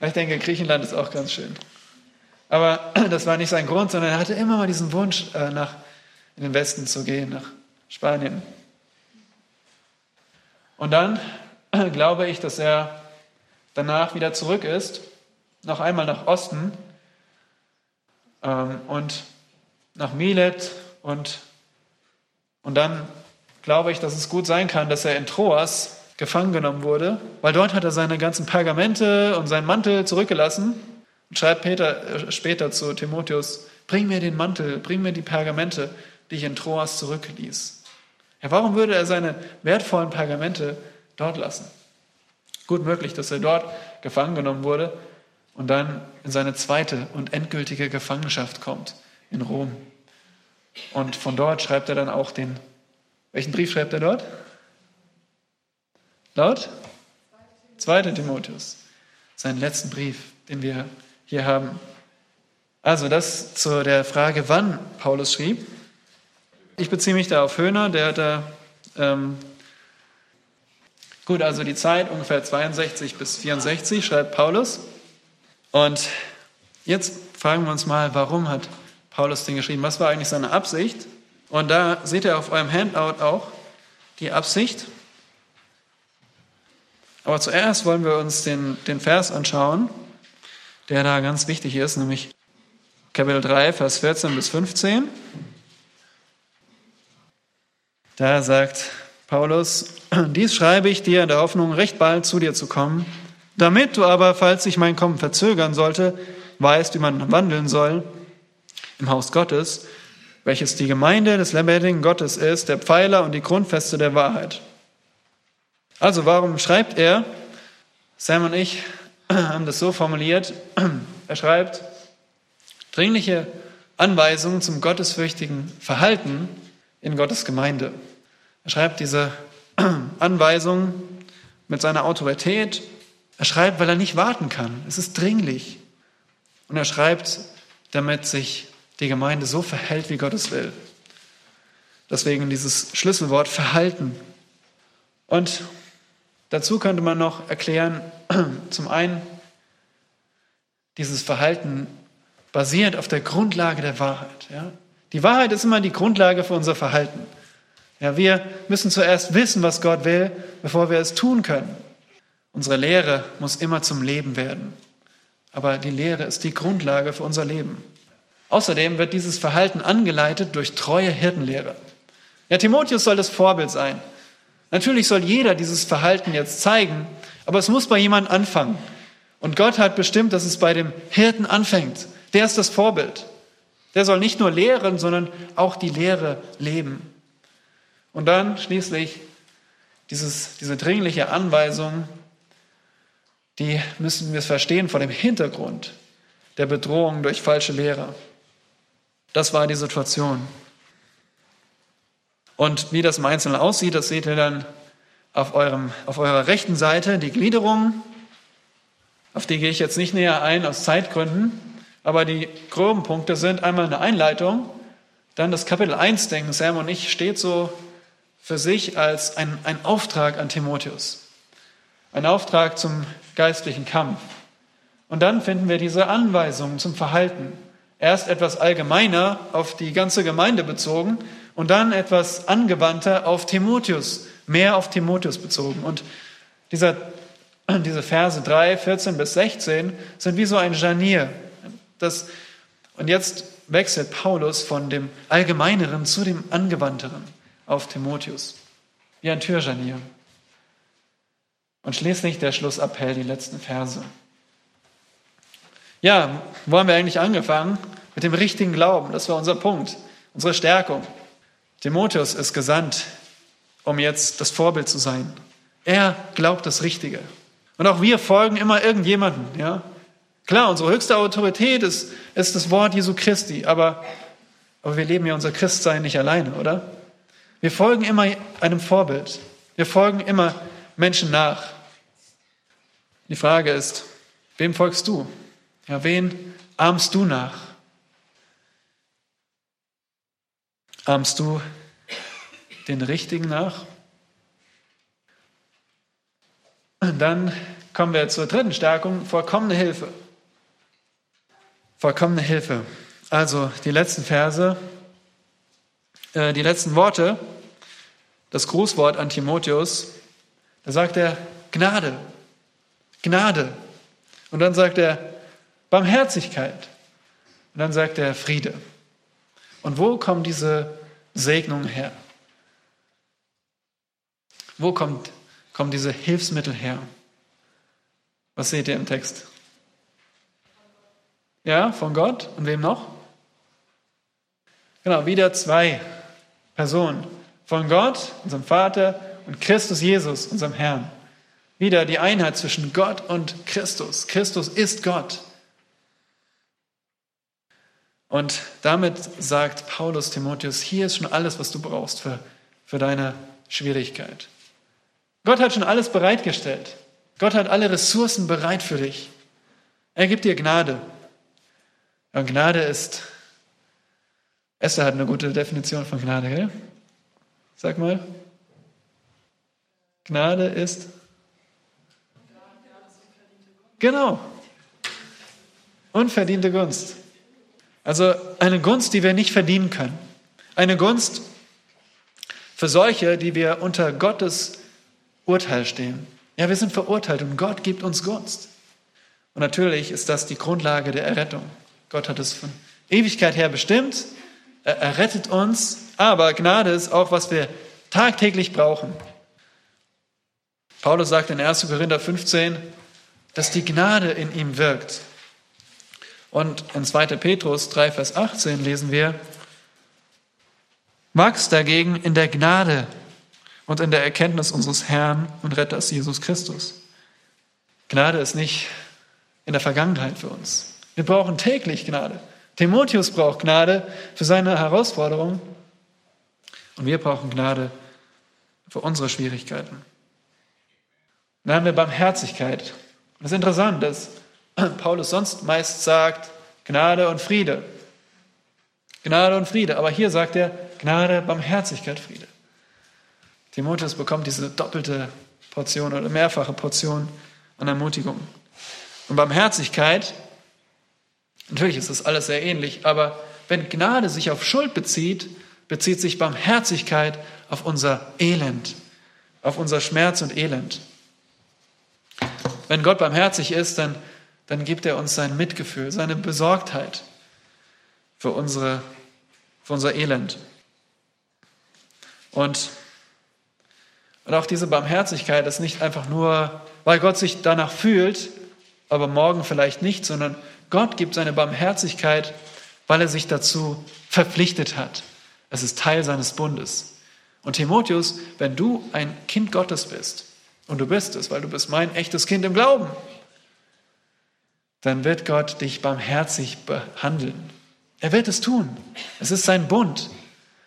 [SPEAKER 1] Ich denke, Griechenland ist auch ganz schön. Aber [CLEARS THROAT] das war nicht sein Grund, sondern er hatte immer mal diesen Wunsch, äh, nach, in den Westen zu gehen, nach Spanien. Und dann [CLEARS THROAT] glaube ich, dass er danach wieder zurück ist, noch einmal nach Osten ähm, und nach Milet und, und dann glaube ich, dass es gut sein kann, dass er in Troas gefangen genommen wurde, weil dort hat er seine ganzen Pergamente und seinen Mantel zurückgelassen und schreibt Peter, äh, später zu Timotheus, bring mir den Mantel, bring mir die Pergamente, die ich in Troas zurückließ. Ja, warum würde er seine wertvollen Pergamente dort lassen? Gut möglich, dass er dort gefangen genommen wurde und dann in seine zweite und endgültige Gefangenschaft kommt in Rom. Und von dort schreibt er dann auch den, welchen Brief schreibt er dort? Laut? Zweite Timotheus. Seinen letzten Brief, den wir hier haben. Also das zu der Frage, wann Paulus schrieb. Ich beziehe mich da auf Höhner, der hat da, ähm, gut, also die Zeit ungefähr 62 bis 64 schreibt Paulus. Und jetzt fragen wir uns mal, warum hat Paulus den geschrieben? Was war eigentlich seine Absicht? Und da seht ihr auf eurem Handout auch die Absicht. Aber zuerst wollen wir uns den, den Vers anschauen, der da ganz wichtig ist, nämlich Kapitel 3, Vers 14 bis 15. Da sagt Paulus, [CLEARS THROAT] dies schreibe ich dir in der Hoffnung, recht bald zu dir zu kommen, damit du aber, falls sich mein Kommen verzögern sollte, weißt, wie man wandeln soll im Haus Gottes, welches die Gemeinde des lebendigen Gottes ist, der Pfeiler und die Grundfeste der Wahrheit. Also warum schreibt er? Sam und ich [CLEARS THROAT] haben das so formuliert. Er schreibt dringliche Anweisungen zum gottesfürchtigen Verhalten in Gottes Gemeinde. Er schreibt diese [CLEARS THROAT] Anweisungen mit seiner Autorität. Er schreibt, weil er nicht warten kann. Es ist dringlich. Und er schreibt, damit sich die Gemeinde so verhält, wie Gott es will. Deswegen dieses Schlüsselwort Verhalten. Und Dazu könnte man noch erklären, [CLEARS THROAT] zum einen, dieses Verhalten basiert auf der Grundlage der Wahrheit. Ja? Die Wahrheit ist immer die Grundlage für unser Verhalten. Ja, wir müssen zuerst wissen, was Gott will, bevor wir es tun können. Unsere Lehre muss immer zum Leben werden. Aber die Lehre ist die Grundlage für unser Leben. Außerdem wird dieses Verhalten angeleitet durch treue Hirtenlehre. Ja, Timotheus soll das Vorbild sein. Natürlich soll jeder dieses Verhalten jetzt zeigen, aber es muss bei jemandem anfangen. Und Gott hat bestimmt, dass es bei dem Hirten anfängt. Der ist das Vorbild. Der soll nicht nur lehren, sondern auch die Lehre leben. Und dann schließlich dieses, diese dringliche Anweisung, die müssen wir verstehen vor dem Hintergrund der Bedrohung durch falsche Lehrer. Das war die Situation. Und wie das im Einzelnen aussieht, das seht ihr dann auf, eurem, auf eurer rechten Seite, die Gliederung. Auf die gehe ich jetzt nicht näher ein aus Zeitgründen, aber die groben Punkte sind einmal eine Einleitung, dann das Kapitel 1 denken, Sam und ich, steht so für sich als ein, ein Auftrag an Timotheus. Ein Auftrag zum geistlichen Kampf. Und dann finden wir diese Anweisungen zum Verhalten. Erst etwas allgemeiner auf die ganze Gemeinde bezogen und dann etwas angewandter auf Timotheus, mehr auf Timotheus bezogen. Und dieser, [CLEARS THROAT] diese Verse 3, 14 bis 16 sind wie so ein Janier. Das, und jetzt wechselt Paulus von dem Allgemeineren zu dem Angewandteren auf Timotheus. Wie ein Türjanier. Und schließlich der Schlussappell, die letzten Verse. Ja, wo haben wir eigentlich angefangen? Mit dem richtigen Glauben. Das war unser Punkt, unsere Stärkung. Timotheus ist gesandt, um jetzt das Vorbild zu sein. Er glaubt das Richtige. Und auch wir folgen immer irgendjemanden. Ja? Klar, unsere höchste Autorität ist, ist das Wort Jesu Christi, aber, aber wir leben ja unser Christsein nicht alleine, oder? Wir folgen immer einem Vorbild. Wir folgen immer Menschen nach. Die Frage ist, wem folgst du? Ja, wen ahmst du nach? Ahmst du den Richtigen nach? Dann kommen wir zur dritten Stärkung, vollkommene Hilfe. Vollkommene Hilfe. Also die letzten Verse, äh, die letzten Worte, das Grußwort an Timotheus, da sagt er Gnade, Gnade. Und dann sagt er Barmherzigkeit. Und dann sagt er Friede. Und wo kommen diese Segnungen her? Wo kommt kommen diese Hilfsmittel her? Was seht ihr im Text? Ja, von Gott und wem noch? Genau, wieder zwei Personen. Von Gott, unserem Vater, und Christus Jesus, unserem Herrn. Wieder die Einheit zwischen Gott und Christus. Christus ist Gott. Und damit sagt Paulus Timotheus, hier ist schon alles, was du brauchst für, für deine Schwierigkeit. Gott hat schon alles bereitgestellt. Gott hat alle Ressourcen bereit für dich. Er gibt dir Gnade. Und Gnade ist, Esther hat eine gute Definition von Gnade, gell? Sag mal. Gnade ist. Genau. Unverdiente Gunst. Also eine Gunst, die wir nicht verdienen können. Eine Gunst für solche, die wir unter Gottes Urteil stehen. Ja, wir sind verurteilt und Gott gibt uns Gunst. Und natürlich ist das die Grundlage der Errettung. Gott hat es von Ewigkeit her bestimmt. Er errettet uns, aber Gnade ist auch, was wir tagtäglich brauchen. Paulus sagt in 1. Korinther 15, dass die Gnade in ihm wirkt. Und in 2. Petrus 3, Vers 18 lesen wir, wachst dagegen in der Gnade und in der Erkenntnis unseres Herrn und Retters Jesus Christus. Gnade ist nicht in der Vergangenheit für uns. Wir brauchen täglich Gnade. Timotheus braucht Gnade für seine Herausforderungen und wir brauchen Gnade für unsere Schwierigkeiten. Dann haben wir Barmherzigkeit. Das ist interessant, [CLEARS THROAT] dass Paulus sonst meist sagt Gnade und Friede. Gnade und Friede. Aber hier sagt er Gnade, Barmherzigkeit, Friede. Timotheus bekommt diese doppelte Portion oder mehrfache Portion an Ermutigung. Und Barmherzigkeit, natürlich ist das alles sehr ähnlich, aber wenn Gnade sich auf Schuld bezieht, bezieht sich Barmherzigkeit auf unser Elend, auf unser Schmerz und Elend. Wenn Gott barmherzig ist, dann, dann gibt er uns sein Mitgefühl, seine Besorgtheit für, unsere, für unser Elend. Und und auch diese Barmherzigkeit ist nicht einfach nur, weil Gott sich danach fühlt, aber morgen vielleicht nicht, sondern Gott gibt seine Barmherzigkeit, weil er sich dazu verpflichtet hat. Es ist Teil seines Bundes. Und Timotheus, wenn du ein Kind Gottes bist, und du bist es, weil du bist mein echtes Kind im Glauben, dann wird Gott dich barmherzig behandeln. Er wird es tun. Es ist sein Bund.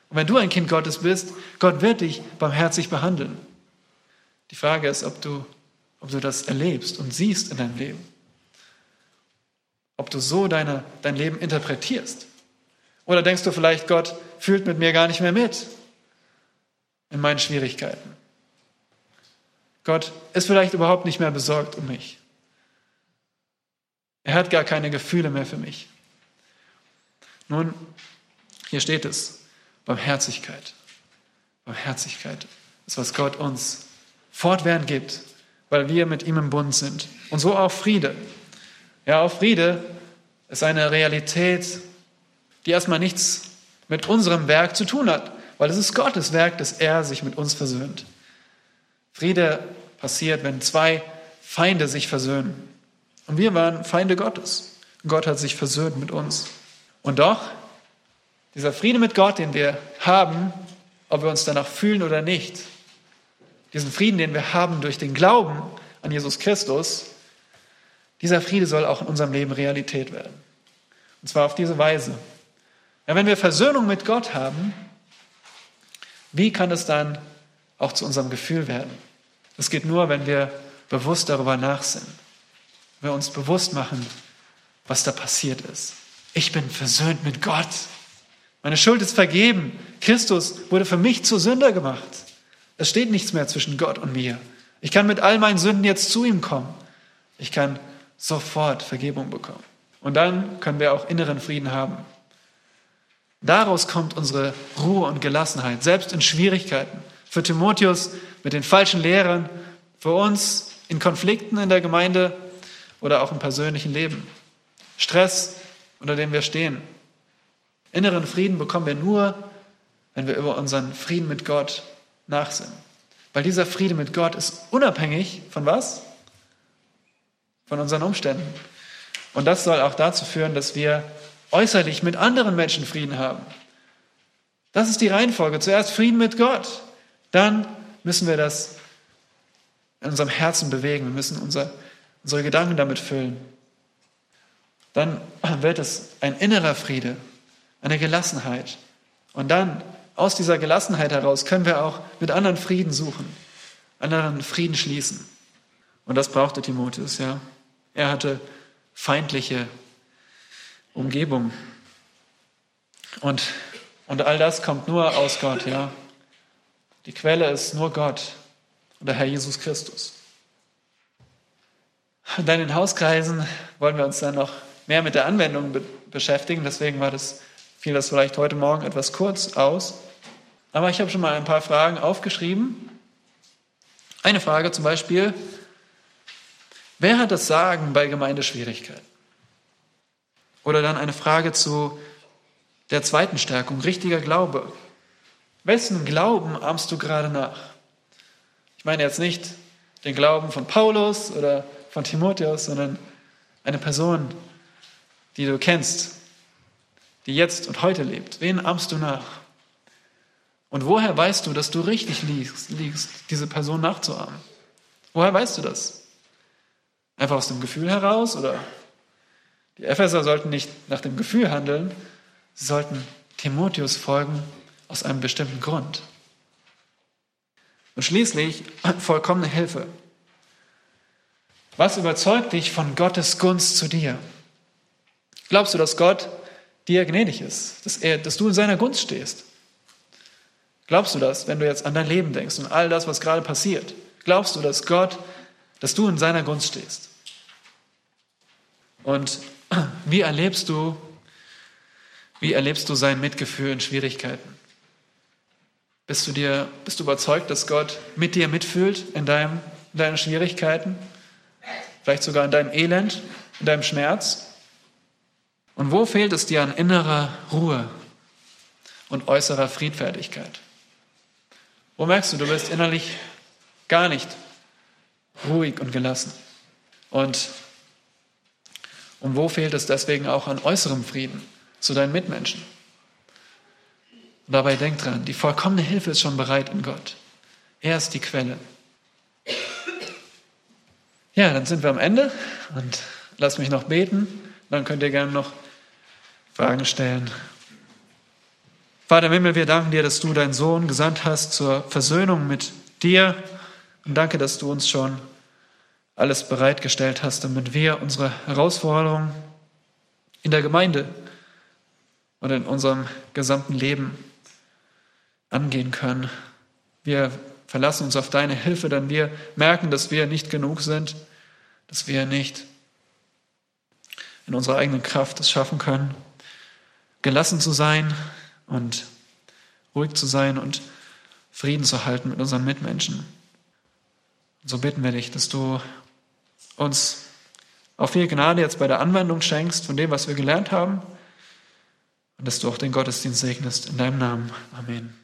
[SPEAKER 1] Und wenn du ein Kind Gottes bist, Gott wird dich barmherzig behandeln. Die Frage ist, ob du, ob du das erlebst und siehst in deinem Leben. Ob du so deine, dein Leben interpretierst. Oder denkst du vielleicht, Gott fühlt mit mir gar nicht mehr mit in meinen Schwierigkeiten. Gott ist vielleicht überhaupt nicht mehr besorgt um mich. Er hat gar keine Gefühle mehr für mich. Nun, hier steht es, Barmherzigkeit. Barmherzigkeit ist, was Gott uns fortwährend gibt, weil wir mit ihm im Bund sind. Und so auch Friede. Ja, auch Friede ist eine Realität, die erstmal nichts mit unserem Werk zu tun hat, weil es ist Gottes Werk, dass er sich mit uns versöhnt. Friede passiert, wenn zwei Feinde sich versöhnen. Und wir waren Feinde Gottes. Gott hat sich versöhnt mit uns. Und doch, dieser Friede mit Gott, den wir haben, ob wir uns danach fühlen oder nicht, diesen Frieden, den wir haben durch den Glauben an Jesus Christus, dieser Friede soll auch in unserem Leben Realität werden. Und zwar auf diese Weise. Ja, wenn wir Versöhnung mit Gott haben, wie kann es dann auch zu unserem Gefühl werden? Das geht nur, wenn wir bewusst darüber nachsinnen. Wir uns bewusst machen, was da passiert ist. Ich bin versöhnt mit Gott. Meine Schuld ist vergeben. Christus wurde für mich zur Sünder gemacht. Es steht nichts mehr zwischen Gott und mir. Ich kann mit all meinen Sünden jetzt zu ihm kommen. Ich kann sofort Vergebung bekommen. Und dann können wir auch inneren Frieden haben. Daraus kommt unsere Ruhe und Gelassenheit, selbst in Schwierigkeiten. Für Timotheus mit den falschen Lehrern, für uns in Konflikten in der Gemeinde oder auch im persönlichen Leben. Stress, unter dem wir stehen. Inneren Frieden bekommen wir nur, wenn wir über unseren Frieden mit Gott nachsinnen. Weil dieser Friede mit Gott ist unabhängig von was? Von unseren Umständen. Und das soll auch dazu führen, dass wir äußerlich mit anderen Menschen Frieden haben. Das ist die Reihenfolge. Zuerst Frieden mit Gott. Dann müssen wir das in unserem Herzen bewegen. Wir müssen unser, unsere Gedanken damit füllen. Dann wird es ein innerer Friede, eine Gelassenheit. Und dann aus dieser Gelassenheit heraus können wir auch mit anderen Frieden suchen, anderen Frieden schließen. Und das brauchte Timotheus, ja. Er hatte feindliche Umgebung. Und, und all das kommt nur aus Gott, ja. Die Quelle ist nur Gott und der Herr Jesus Christus. Und dann in Hauskreisen wollen wir uns dann noch mehr mit der Anwendung be beschäftigen. Deswegen war das, fiel das vielleicht heute Morgen etwas kurz aus. Aber ich habe schon mal ein paar Fragen aufgeschrieben. Eine Frage zum Beispiel, wer hat das Sagen bei Gemeindeschwierigkeiten? Oder dann eine Frage zu der zweiten Stärkung, richtiger Glaube. Wessen Glauben ahmst du gerade nach? Ich meine jetzt nicht den Glauben von Paulus oder von Timotheus, sondern eine Person, die du kennst, die jetzt und heute lebt. Wen ahmst du nach? Und woher weißt du, dass du richtig liegst, diese Person nachzuahmen? Woher weißt du das? Einfach aus dem Gefühl heraus oder die Epheser sollten nicht nach dem Gefühl handeln, sie sollten Timotheus folgen aus einem bestimmten Grund. Und schließlich [CLEARS THROAT] vollkommene Hilfe. Was überzeugt dich von Gottes Gunst zu dir? Glaubst du, dass Gott dir gnädig ist, dass, er, dass du in seiner Gunst stehst? Glaubst du das, wenn du jetzt an dein Leben denkst und all das, was gerade passiert? Glaubst du, dass Gott, dass du in seiner Gunst stehst? Und [CLEARS THROAT] wie erlebst du, wie erlebst du sein Mitgefühl in Schwierigkeiten? Bist du dir, bist du überzeugt, dass Gott mit dir mitfühlt in, deinem, in deinen Schwierigkeiten? Vielleicht sogar in deinem Elend, in deinem Schmerz? Und wo fehlt es dir an innerer Ruhe und äußerer Friedfertigkeit? Wo merkst du, du bist innerlich gar nicht ruhig und gelassen? Und und wo fehlt es deswegen auch an äußerem Frieden zu deinen Mitmenschen? Und dabei denk dran, die vollkommene Hilfe ist schon bereit in Gott. Er ist die Quelle. Ja, dann sind wir am Ende und lass mich noch beten. Dann könnt ihr gerne noch Fragen stellen. Vater im Himmel, wir danken dir, dass du deinen Sohn gesandt hast zur Versöhnung mit dir. Und danke, dass du uns schon alles bereitgestellt hast, damit wir unsere Herausforderungen in der Gemeinde und in unserem gesamten Leben angehen können. Wir verlassen uns auf deine Hilfe, denn wir merken, dass wir nicht genug sind, dass wir nicht in unserer eigenen Kraft es schaffen können, gelassen zu sein und ruhig zu sein und Frieden zu halten mit unseren Mitmenschen. So bitten wir dich, dass du uns auch viel Gnade jetzt bei der Anwendung schenkst von dem, was wir gelernt haben und dass du auch den Gottesdienst segnest. In deinem Namen. Amen.